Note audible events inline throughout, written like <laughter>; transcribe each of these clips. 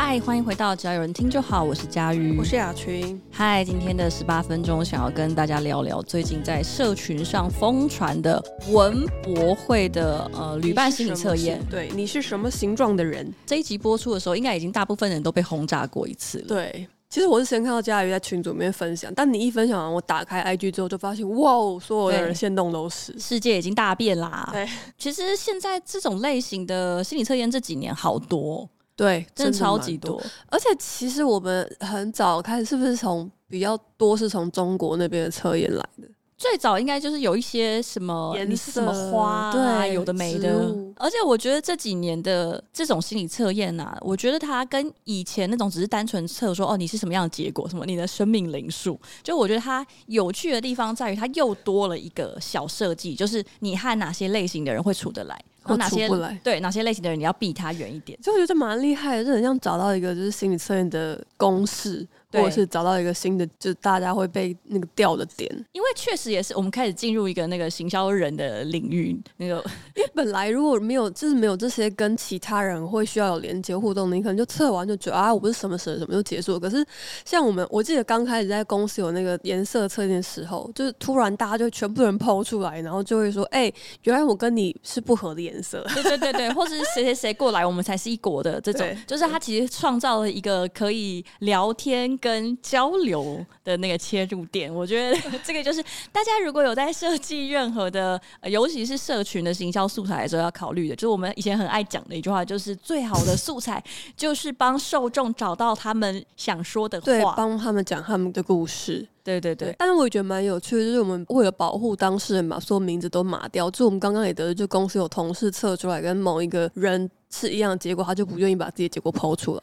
嗨，欢迎回到只要有人听就好，我是佳瑜，我是雅群。嗨，今天的十八分钟想要跟大家聊聊最近在社群上疯传的文博会的呃旅伴心理测验。对，你是什么形状的人？这一集播出的时候，应该已经大部分人都被轰炸过一次了。对，其实我是先看到佳瑜在群组里面分享，但你一分享完，我打开 IG 之后就发现，哇，所有的人现动都是世界已经大变啦。对，其实现在这种类型的心理测验这几年好多。对，真的超级多，而且其实我们很早开始，是不是从比较多是从中国那边的测验来的？最早应该就是有一些什么颜色、什么花、啊，对，有的没的。而且我觉得这几年的这种心理测验啊，我觉得它跟以前那种只是单纯测说哦你是什么样的结果，什么你的生命灵数，就我觉得它有趣的地方在于它又多了一个小设计，就是你和哪些类型的人会处得来，或哪些对哪些类型的人你要避他远一点。就我觉得蛮厉害的，就很像找到一个就是心理测验的公式。或者是找到一个新的，就是大家会被那个掉的点，因为确实也是我们开始进入一个那个行销人的领域。那个，因为本来如果没有，就是没有这些跟其他人会需要有连接互动，你可能就测完就觉得啊，我不是什么什么什么就结束了。可是像我们，我记得刚开始在公司有那个颜色测验的时候，就是突然大家就全部人抛出来，然后就会说，哎、欸，原来我跟你是不合的颜色。对对对对，或是谁谁谁过来，我们才是一国的这种，就是他其实创造了一个可以聊天。跟交流的那个切入点，我觉得 <laughs> 这个就是大家如果有在设计任何的，尤其是社群的行销素材的时候要考虑的，就是我们以前很爱讲的一句话，就是最好的素材就是帮受众找到他们想说的话，对，帮他们讲他们的故事。对对对，但是我也觉得蛮有趣的，就是我们为了保护当事人，嘛所有名字都码掉。就我们刚刚也得知，就公司有同事测出来跟某一个人是一样的结果，他就不愿意把自己的结果抛出来。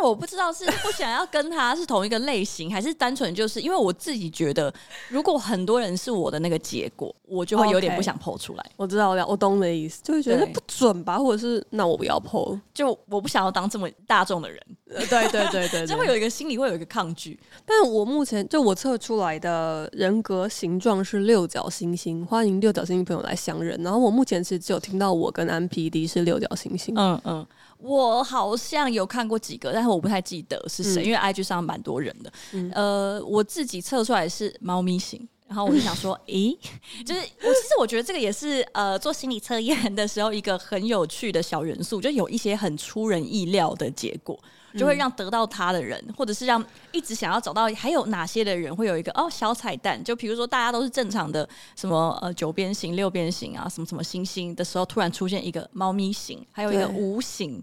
但我不知道是 <laughs> 不想要跟他是同一个类型，还是单纯就是因为我自己觉得，如果很多人是我的那个结果，我就会有点不想 po 出来。Okay, 我知道，我我懂你的意思，就会觉得不准吧，或者是那我不要 po，就我不想要当这么大众的人。<laughs> 对对对对，对，就会有一个心里会有一个抗拒。但我目前就我测出来的人格形状是六角星星，欢迎六角星星朋友来相认。然后我目前其实只有听到我跟安 PD 是六角星星。嗯嗯。我好像有看过几个，但是我不太记得是谁，嗯，因为 IG 上蛮多人的。嗯、呃，我自己测出来是猫咪型，然后我就想说，<laughs> 诶，就是我其实我觉得这个也是呃做心理测验的时候一个很有趣的小元素，就有一些很出人意料的结果。就会让得到他的人，或者是让一直想要找到还有哪些的人会有一个哦小彩蛋，就比如说大家都是正常的什么呃九边形、六边形啊，什么什么星星的时候，突然出现一个猫咪形，还有一个无形。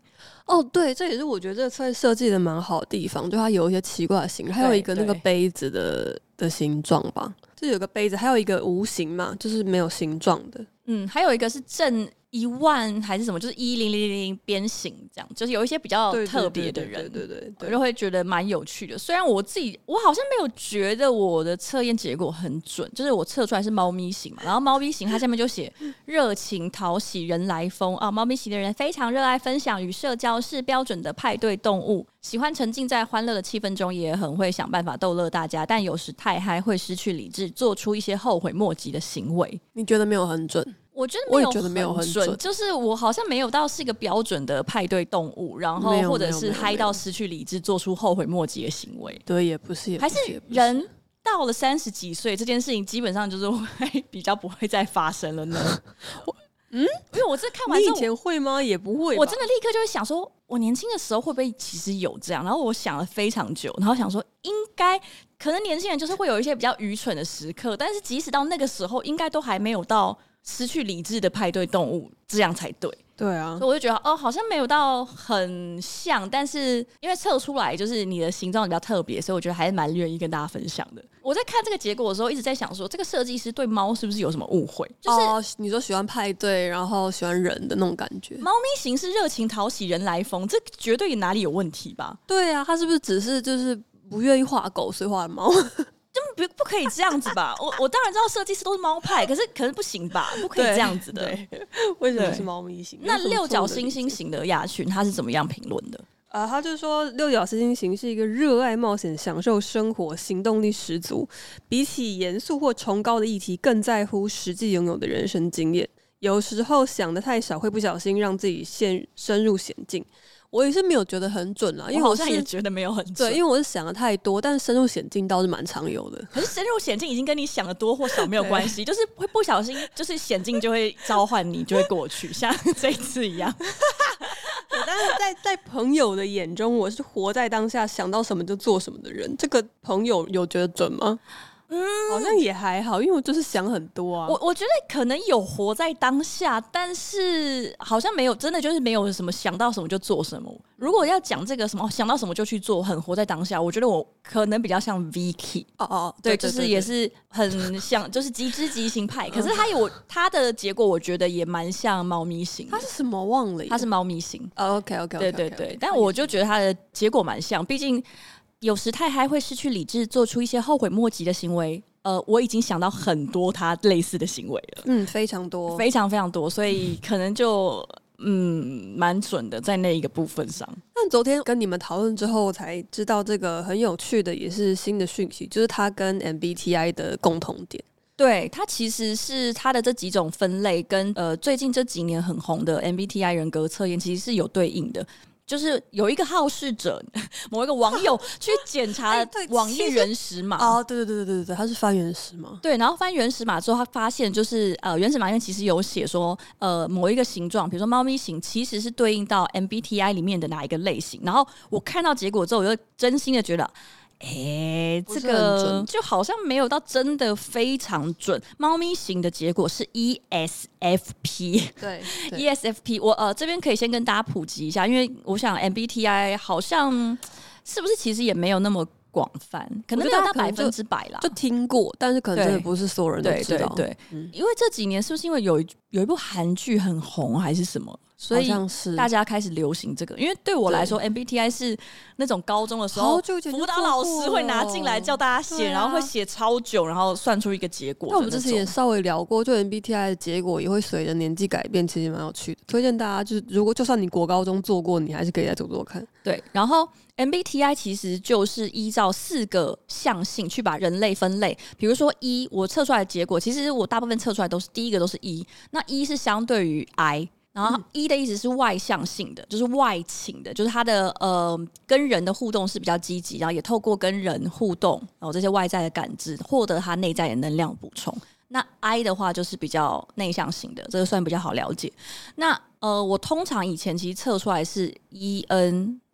哦，对，这也是我觉得这个测设计的蛮好的地方，就它有一些奇怪的形，还有一个那个杯子的的形状吧，这有个杯子，还有一个无形嘛，就是没有形状的。嗯，还有一个是正。一万还是什么，就是一零零零零边形这样，就是有一些比较特别的人，对对对，我就会觉得蛮有趣的。虽然我自己我好像没有觉得我的测验结果很准，就是我测出来是猫咪型嘛，然后猫咪型它下面就写 <laughs> 热情讨喜人来疯啊，猫咪型的人非常热爱分享与社交，是标准的派对动物，喜欢沉浸在欢乐的气氛中，也很会想办法逗乐大家，但有时太嗨会失去理智，做出一些后悔莫及的行为。你觉得没有很准？我觉得没有，觉得没有很准，就是我好像没有到是一个标准的派对动物，然后或者是嗨到失去理智，做出后悔莫及的行为。对，也不是，也还是人到了三十几岁，这件事情基本上就是会比较不会再发生了呢。<laughs> 嗯，因为我这看完之后，你以前会吗？也不会。我真的立刻就会想说，我年轻的时候会不会其实有这样？然后我想了非常久，然后想说，应该可能年轻人就是会有一些比较愚蠢的时刻，但是即使到那个时候，应该都还没有到。失去理智的派对动物，这样才对。对啊，所以我就觉得哦，好像没有到很像，但是因为测出来就是你的形状比较特别，所以我觉得还是蛮愿意跟大家分享的。我在看这个结果的时候，一直在想说，这个设计师对猫是不是有什么误会？就是、哦、你说喜欢派对，然后喜欢人的那种感觉。猫咪型是热情讨喜人来疯，这绝对哪里有问题吧？对啊，他是不是只是就是不愿意画狗，所以画猫？<laughs> 不不可以这样子吧？我我当然知道设计师都是猫派，可是可是不行吧？不可以这样子的。为什么是猫咪型？那六角星星型的亚群他是怎么样评论的？啊、呃，他就说六角星星型是一个热爱冒险、享受生活、行动力十足，比起严肃或崇高的议题，更在乎实际拥有的人生经验。有时候想的太少，会不小心让自己陷深入险境。我也是没有觉得很准啦，因为我好像也觉得没有很准。对，因为我是想的太多，但是深入险境倒是蛮常有的。可是深入险境已经跟你想的多或少没有关系，就是会不小心，就是险境就会召唤你，就会过去，像 <laughs> 这一次一样。但是在在朋友的眼中，我是活在当下，想到什么就做什么的人。这个朋友有觉得准吗？嗯，好像也还好，因为我就是想很多啊。我我觉得可能有活在当下，但是好像没有真的就是没有什么想到什么就做什么。如果要讲这个什么想到什么就去做，很活在当下，我觉得我可能比较像 Vicky。哦哦，对，就是也是很像，<laughs> 就是极之极型派。可是他有他的结果，我觉得也蛮像猫咪型。他是什么忘了？他是猫咪型。OK OK，对对对。但我就觉得他的结果蛮像，毕竟。有时太嗨会失去理智，做出一些后悔莫及的行为。呃，我已经想到很多他类似的行为了，嗯，非常多，非常非常多，所以可能就嗯蛮准的在那一个部分上。但昨天跟你们讨论之后，才知道这个很有趣的，也是新的讯息，就是他跟 MBTI 的共同点。对，它其实是它的这几种分类跟呃最近这几年很红的 MBTI 人格测验其实是有对应的。就是有一个好事者，<laughs> 某一个网友 <laughs> 去检查网页原始码哦，对对对对对对，他是翻原始码，对，然后翻原始码之后，他发现就是呃，原始码里面其实有写说，呃，某一个形状，比如说猫咪型，其实是对应到 MBTI 里面的哪一个类型。然后我看到结果之后，我就真心的觉得。哎、欸，这个就好像没有到真的非常准。猫咪型的结果是 ESFP，对，对，ESFP。我呃这边可以先跟大家普及一下，因为我想 MBTI 好像是不是其实也没有那么。广泛，可能没有到百分之百啦，就听过，但是可能真的不是所有人都知道。对，对，对，嗯，因为这几年是不是因为有有一部韩剧很红，还是什么，所以大家开始流行这个。因为对我来说，MBTI 是那种高中的时候辅导老师会拿进来叫大家写，然后会写超久，然后算出一个结果。那我们之前也稍微聊过，就 MBTI 的结果也会随着年纪改变，其实蛮有趣的。推荐大家就是，如果就算你国高中做过，你还是可以再做做看。对，然后。MBTI 其实就是依照四个象性去把人类分类，比如说一我测出来的结果，其实我大部分测出来都是第一个都是一那一是相对于 I，然后 E 的意思是外向性的，就是外倾的，就是他的呃跟人的互动是比较积极，然后也透过跟人互动，然后这些外在的感知获得他内在的能量补充。那 I 的话就是比较内向型的，这个算比较好了解。那呃，我通常以前其实测出来是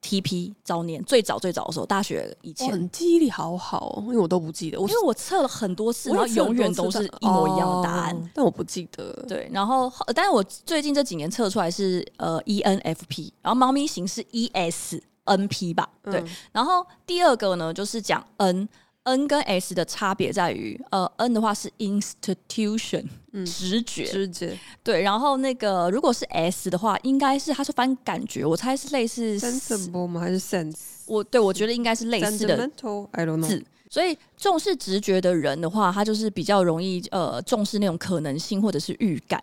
ENTP，早年最早最早的时候，大学以前，很记忆力好好，因为我都不记得，我因为我测了很多次，然后永远都是一模一样的答案，哦，但我不记得。对，然后但是我最近这几年测出来是呃 ENFP，然后猫咪型是 ESNP 吧？对，嗯，然后第二个呢就是讲 N。N 跟 S 的差别在于，呃，N 的话是 institution，嗯，直觉，直觉，对。然后那个如果是 S 的话，应该是它是翻感觉，我猜是类似 sensible 吗？还是 sense？我对我觉得应该是类似的字。所以重视直觉的人的话，他就是比较容易呃重视那种可能性或者是预感。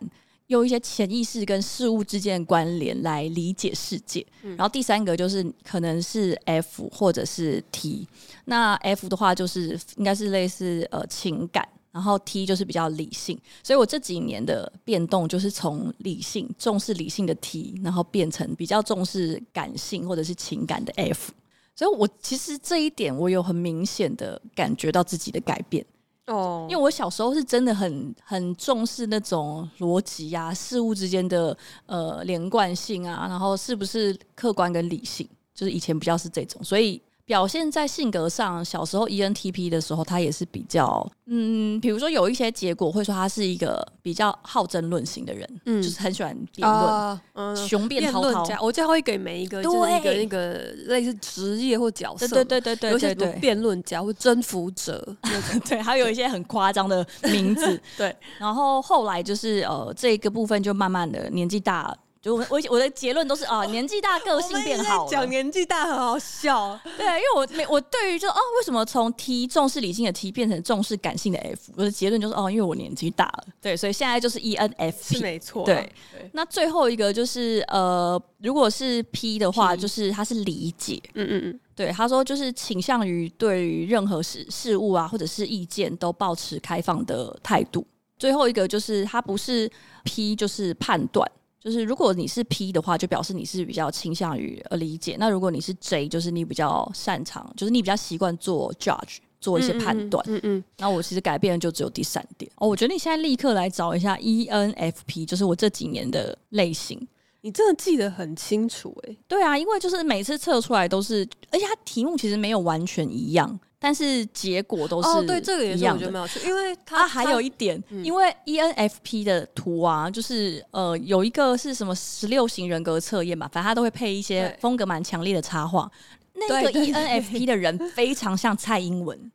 用一些潜意识跟事物之间的关联来理解世界，嗯，然后第三个就是可能是 F 或者是 T，那 F 的话就是应该是类似呃情感，然后 T 就是比较理性，所以我这几年的变动就是从理性重视理性的 T，然后变成比较重视感性或者是情感的 F，所以我其实这一点我有很明显的感觉到自己的改变。哦，因为我小时候是真的很很重视那种逻辑呀，事物之间的呃连贯性啊，然后是不是客观跟理性，就是以前比较是这种，所以。表现在性格上，小时候 ENTP 的时候，他也是比较，嗯，比如说有一些结果会说他是一个比较好争论型的人，嗯，就是很喜欢辩论，呃嗯、雄辩滔滔。我最后会给每一个就是一个那个类似职业或角色，对对对对对，对，对，有些辩论家或征服者，<laughs> 对，还有一些很夸张的名字，<laughs> 对。然后后来就是呃，这个部分就慢慢的年纪大。就我我我的结论都是啊，年纪大个性变好。讲年纪大很好笑，对啊，因为我没我对于就哦，为什么从 T 重视理性的 T 变成重视感性的 F？我的结论就是哦，因为我年纪大了。对，所以现在就是 ENFP 是没错。对，那最后一个就是呃，如果是 P 的话，就是他是理解。嗯嗯嗯，对，他说就是倾向于对于任何事事物啊，或者是意见都保持开放的态度。最后一个就是他不是 P，就是判断。就是如果你是 P 的话，就表示你是比较倾向于呃理解；那如果你是 J，就是你比较擅长，就是你比较习惯做 judge，做一些判断。嗯嗯。那我其实改变的就只有第三点哦。我觉得你现在立刻来找一下 ENFP，就是我这几年的类型。你真的记得很清楚诶、欸。对啊，因为就是每次测出来都是，而且它题目其实没有完全一样。但是结果都是。哦，对，这个也是我觉得蛮有趣，因为它还有一点，嗯、因为 ENFP 的图啊，就是呃有一个是什么十六型人格测验嘛，反正它都会配一些风格蛮强烈的插画。那个 ENFP 的人非常像蔡英文。<laughs>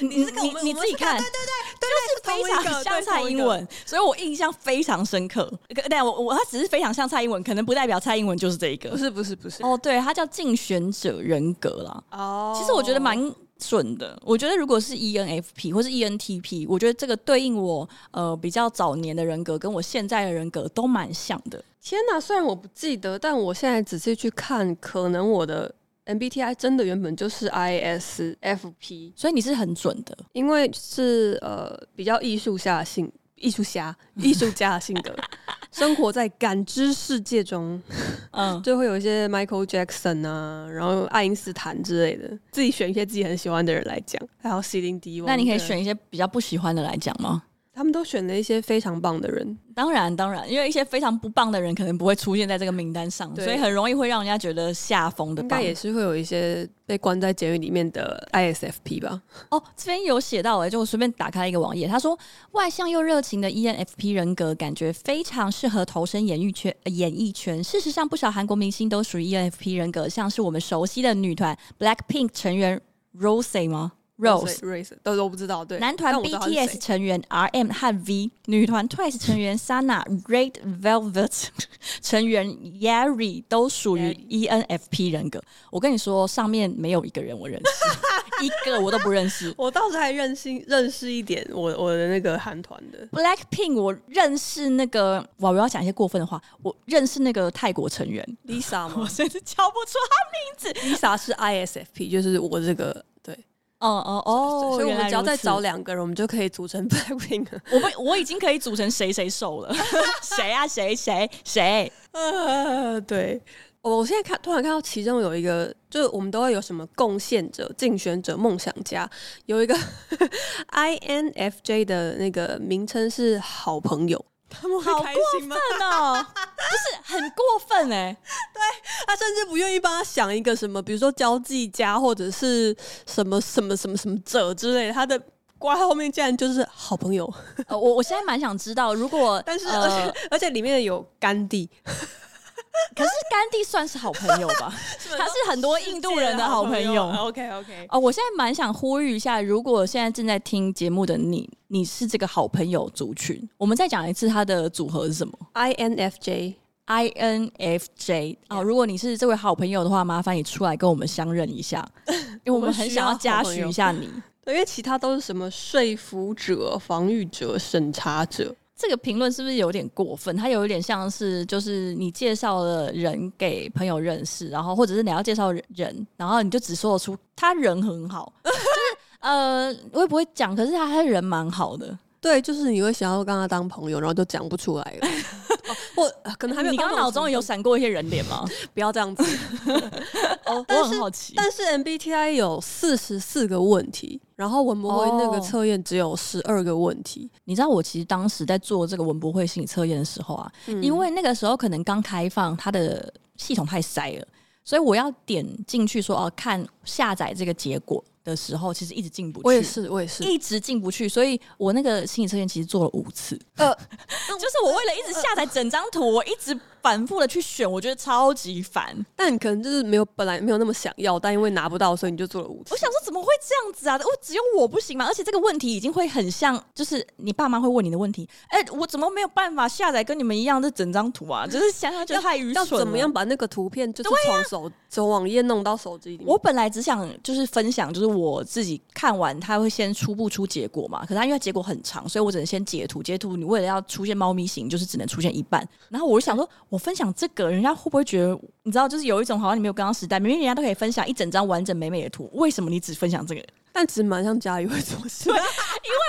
你你，你自己看，对对对，就是非常像蔡英文，所以我印象非常深刻。但，我我他只是非常像蔡英文，可能不代表蔡英文就是这一个。不是不是不是。哦，对，他叫竞选者人格啦。哦，其实我觉得蛮准的。我觉得如果是 ENFP 或是 ENTP，我觉得这个对应我呃比较早年的人格，跟我现在的人格都蛮像的。天哪，虽然我不记得，但我现在仔细去看，可能我的。MBTI 真的原本就是 ISFP，所以你是很准的，因为是呃比较艺术家性，艺术家 <laughs> 艺术家的性格，生活在感知世界中，<laughs> 嗯，<laughs> 就会有一些 Michael Jackson 啊，然后爱因斯坦之类的，自己选一些自己很喜欢的人来讲，还有席琳迪翁，那你可以选一些比较不喜欢的来讲吗？他们都选了一些非常棒的人，当然当然，因为一些非常不棒的人可能不会出现在这个名单上，所以很容易会让人家觉得下风的。应该也是会有一些被关在监狱里面的 ISFP 吧？哦，这边有写到哎，就我随便打开一个网页，他说外向又热情的 ENFP 人格，感觉非常适合投身演艺圈。演艺圈，事实上，不少韩国明星都属于 ENFP 人格，像是我们熟悉的女团 Blackpink 成员 Rose 吗？Rose，Rose 都都不知道。对，男团 BTS 成员 RM 和 V，女团 Twice 成员 Sana，Red Velvet <laughs> 成员 Yeri 都属于 ENFP 人格。我跟你说，上面没有一个人我认识，<laughs> 一个我都不认识。<laughs> 我倒是还认识认识一点我我的那个韩团的 Blackpink，我认识那个，哇，我要讲一些过分的话，我认识那个泰国成员 Lisa 吗？我甚至叫不出他名字。Lisa 是 ISFP，就是我这个。哦哦哦，所以我们只要再找两个人，我们就可以组成 <laughs> Blackpink。我们我已经可以组成谁谁受了，<laughs> 谁啊谁谁谁？呃，<laughs> 对，我现在看突然看到其中有一个，就是我们都会有什么贡献者、竞选者、梦想家，有一个 INFJ 的那个名称是好朋友。他们？好过分哦，就是很过分哎。对，他甚至不愿意帮他想一个什么，比如说交际家或者是什么什么什么什么者之类的。他的挂后面竟然就是好朋友。呃，我我现在蛮想知道，如果 <laughs> 但是而且、呃、而且里面有甘地。<laughs> 可是甘地算是好朋友吧？<laughs> 他是很多印度人的好朋友。OK OK。哦，我现在蛮想呼吁一下，如果现在正在听节目的你，你是这个好朋友族群，我们再讲一次他的组合是什么？INFJ。INFJ。哦，如果你是这位好朋友的话，麻烦你出来跟我们相认一下，<laughs> 因为我们很想要嘉许一下你。对，因为其他都是什么说服者、防御者、审查者。这个评论是不是有点过分？它有一点像是，就是你介绍了人给朋友认识，然后或者是你要介绍人，然后你就只说得出他人很好，<laughs> 就是呃，我也不会讲，可是他他人蛮好的。对，就是你会想要跟他当朋友，然后就讲不出来了。或、哦、可能还没有。你刚刚脑中有闪过一些人脸吗？<laughs> 不要这样子。<laughs> 哦，我很好奇。但是 MBTI 有四十四个问题，然后文博会那个测验只有十二个问题。哦。你知道我其实当时在做这个文博会心理测验的时候啊，嗯、因为那个时候可能刚开放，它的系统太塞了，所以我要点进去说哦，看下载这个结果。的时候，其实一直进不去。我也是，我也是，一直进不去。所以我那个心理测验其实做了五次。呃，<laughs> 就是我为了一直下载整张图，我一直。反复的去选，我觉得超级烦。但你可能就是没有本来没有那么想要，但因为拿不到，所以你就做了五次。我想说怎么会这样子啊？我只有我不行吗？而且这个问题已经会很像，就是你爸妈会问你的问题。哎、欸，我怎么没有办法下载跟你们一样这整张图啊？<laughs> 就是想想就太愚蠢了。要怎么样把那个图片就是从手从网页弄到手机里面？我本来只想就是分享，就是我自己看完，他会先初步出结果嘛。可是他因为结果很长，所以我只能先截图。截图你为了要出现猫咪型，就是只能出现一半。然后我就想说，我分享这个。人家会不会觉得，你知道，就是有一种好像你没有跟上时代，明明人家都可以分享一整张完整美美的图，为什么你只分享这个？但其实蛮像家里会做事，因为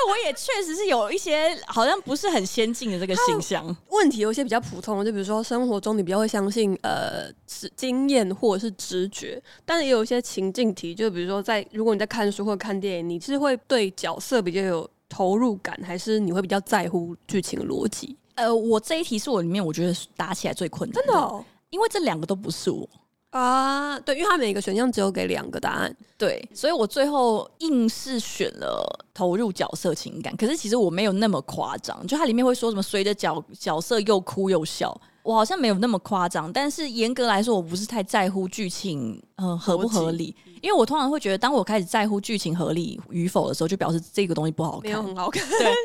我也确实是有一些好像不是很先进的这个形象。问题有一些比较普通的，就比如说生活中你比较会相信呃经验或者是直觉，但是也有一些情境题，就比如说在如果你在看书或看电影，你是会对角色比较有投入感，还是你会比较在乎剧情逻辑？呃，我这一题是我里面我觉得打起来最困难的，真的哦，因为这两个都不是我。啊，对，因为他每个选项只有给两个答案，对，所以我最后硬是选了投入角色情感。可是其实我没有那么夸张，就它里面会说什么随着角角色又哭又笑，我好像没有那么夸张。但是严格来说，我不是太在乎剧情，呃，合不合理，因为我通常会觉得，当我开始在乎剧情合理与否的时候，就表示这个东西不好看，没有很好看，对。<laughs>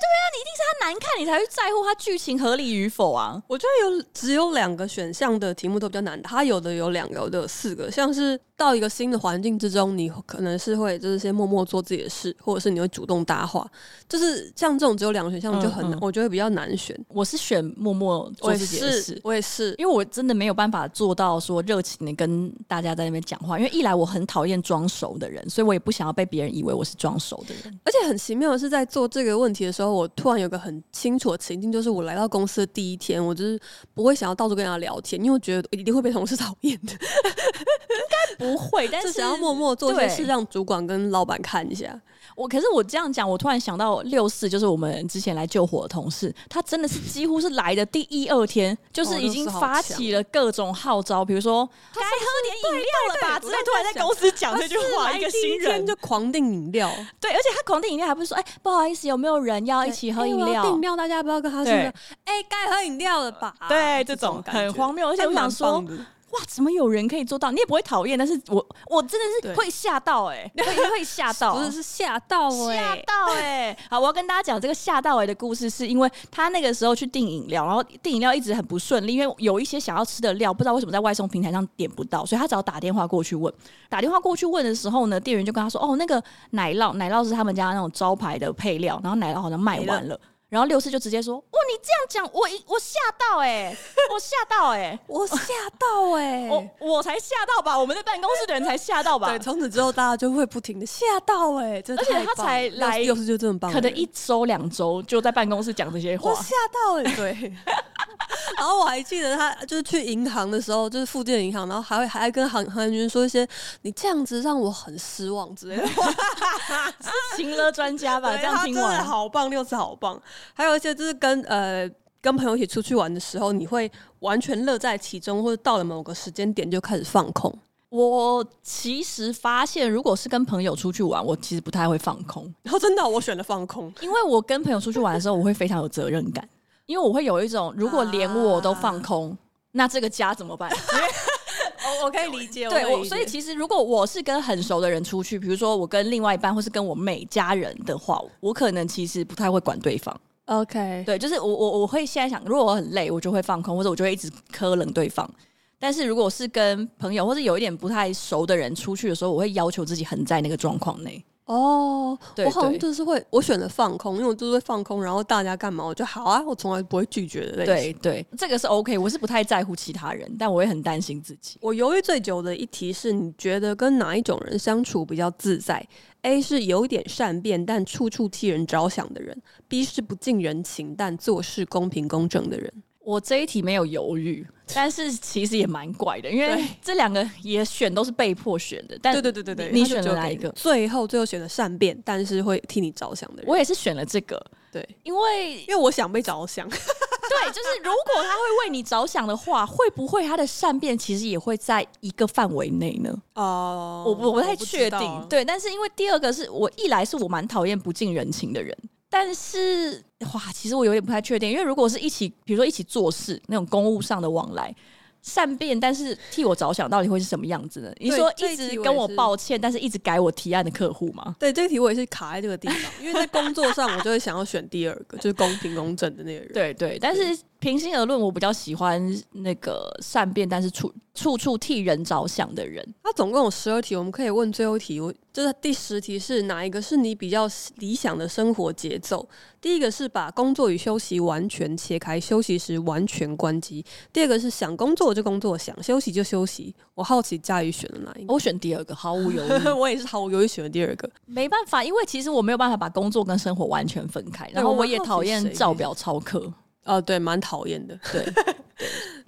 对啊，你一定是它难看，你才会在乎它剧情合理与否啊。我觉得有只有两个选项的题目都比较难，它有的有两个，有的有四个，像是。到一个新的环境之中，你可能是会就是先默默做自己的事，或者是你会主动搭话，就是像这种只有两个选项就很难，嗯嗯，我觉得比较难选。我是选默默做自己的事，我也是，因为我真的没有办法做到说热情的跟大家在那边讲话，因为一来我很讨厌装熟的人，所以我也不想要被别人以为我是装熟的人。而且很奇妙的是，在做这个问题的时候，我突然有个很清楚的情境，就是我来到公司的第一天，我就是不会想要到处跟人家聊天，因为我觉得一定会被同事 <laughs> 讨厌的。应该不会，但是想要默默做一些事，让主管跟老板看一下。我可是我这样讲，我突然想到六四，就是我们之前来救火的同事，他真的是几乎是来的第一二天，就是已经发起了各种号召，比如说该喝点饮料了吧，之类，突然在公司讲这句话，一个新人就狂订饮料，对，而且他狂订饮料还不是说，哎，不好意思，有没有人要一起喝饮料？订饮料，大家不要跟他说，哎，该喝饮料了吧？对，这种很荒谬，而且我想说。哇，怎么有人可以做到？你也不会讨厌，但是我我真的是会吓到哎、欸，<laughs> 会会吓到，不是是吓到哎、欸，吓到哎、欸。好，我要跟大家讲这个吓到哎的故事，是因为他那个时候去订饮料，然后订饮料一直很不顺利，因为有一些想要吃的料，不知道为什么在外送平台上点不到，所以他只要打电话过去问。打电话过去问的时候呢，店员就跟他说：“哦，那个奶酪，奶酪是他们家那种招牌的配料，然后奶酪好像卖完了。”然后六四就直接说：“哇，你这样讲，我我吓到哎、<laughs> 欸，我吓到哎、欸，<laughs> 我吓到哎、欸，我我才吓到吧？我们在办公室的人才吓到吧？对，从此之后大家就会不停的吓到哎、欸，而且他才来六四就这么棒，可能一周两周就在办公室讲这些话，我吓到哎、欸，对。<laughs> <laughs> 然后我还记得他就是去银行的时候，就是附近的银行，然后还会还跟行行员说一些你这样子让我很失望之类的话，<laughs> 情勒专家吧？这样听完好棒，六次好棒。还有一些就是跟呃跟朋友一起出去玩的时候，你会完全乐在其中，或者到了某个时间点就开始放空。我其实发现，如果是跟朋友出去玩，我其实不太会放空。然 <laughs> 后真的，我选了放空，因为我跟朋友出去玩的时候，我会非常有责任感，因为我会有一种，如果连我都放空，啊、那这个家怎么办？<laughs> 我我可以理解，对，我所以其实如果我是跟很熟的人出去，比如说我跟另外一半，或是跟我妹家人的话，我可能其实不太会管对方。OK，对，就是我我我会现在想，如果我很累，我就会放空，或者我就会一直苛冷对方。但是如果是跟朋友或者有一点不太熟的人出去的时候，我会要求自己很在那个状况内。哦，对，我好像就是会，我选择放空，因为我就是会放空，然后大家干嘛我就好啊，我从来不会拒绝的类型。对对，这个是 OK，我是不太在乎其他人，但我也很担心自己。我犹豫最久的一题是，你觉得跟哪一种人相处比较自在？A 是有一点善变但处处替人着想的人，B 是不近人情但做事公平公正的人。我这一题没有犹豫，<laughs> 但是其实也蛮怪的，因为这两个也选都是被迫选的。但对对对对对，你选了哪一个？最后最后选了善变，但是会替你着想的人。我也是选了这个，对，因为因为我想被着想。对，就是如果他会为你着想的话，会不会他的善变其实也会在一个范围内呢？哦、uh，我我不太确定。对，但是因为第二个是我一来是我蛮讨厌不近人情的人。但是，哇，其实我有点不太确定，因为如果是一起，比如说一起做事那种公务上的往来，善变，但是替我着想，到底会是什么样子呢？你说一直跟我抱歉，但是一直改我提案的客户吗？对，这个题我也是卡在这个地方，因为在工作上，我就会想要选第二个，就是公平公正的那个人。对对，但是平心而论，我比较喜欢那个善变，但是处处处替人着想的人。它总共有十二题，我们可以问最后一题。我就是第十题是哪一个是你比较理想的生活节奏？第一个是把工作与休息完全切开，休息时完全关机。第二个是想工作就工作，想休息就休息。我好奇佳宇选了哪一个？我选第二个，毫无犹豫。<laughs> 我也是毫无犹豫选了第二个。没办法，因为其实我没有办法把工作跟生活完全分开，然后我也讨厌照表操课。哦，对，蛮讨厌的，<laughs> 对，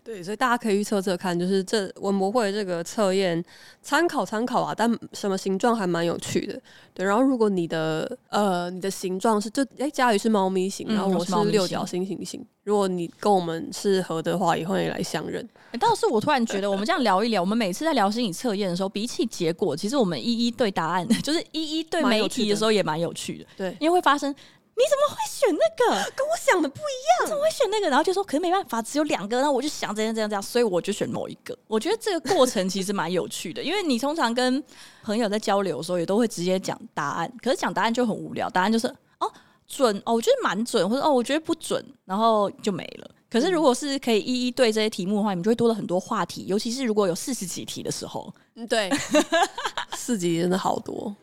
对，所以大家可以预测测看，就是这文博会这个测验参考参考啊，但什么形状还蛮有趣的，对。然后如果你的呃你的形状是就哎佳宇是猫咪型，然后我是六角星形型，如果你跟我们是合的话，也欢迎来相认。倒是我突然觉得，我们这样聊一聊，我们每次在聊心理测验的时候，比起结果，其实我们一一对答案，<laughs> 就是一一对每一题的时候也蛮有趣的，对，因为会发生。你怎么会选那个？跟我想的不一样。怎么会选那个？然后就说，可是没办法，只有两个。然后我就想这样这样这样，所以我就选某一个。我觉得这个过程其实蛮有趣的，因为你通常跟朋友在交流的时候，也都会直接讲答案。可是讲答案就很无聊，答案就是哦准哦，我觉得蛮准，或者哦我觉得不准，然后就没了。可是如果是可以一一对这些题目的话，你们就会多了很多话题。尤其是如果有四十几题的时候，嗯，对，<laughs> 四级真的好多。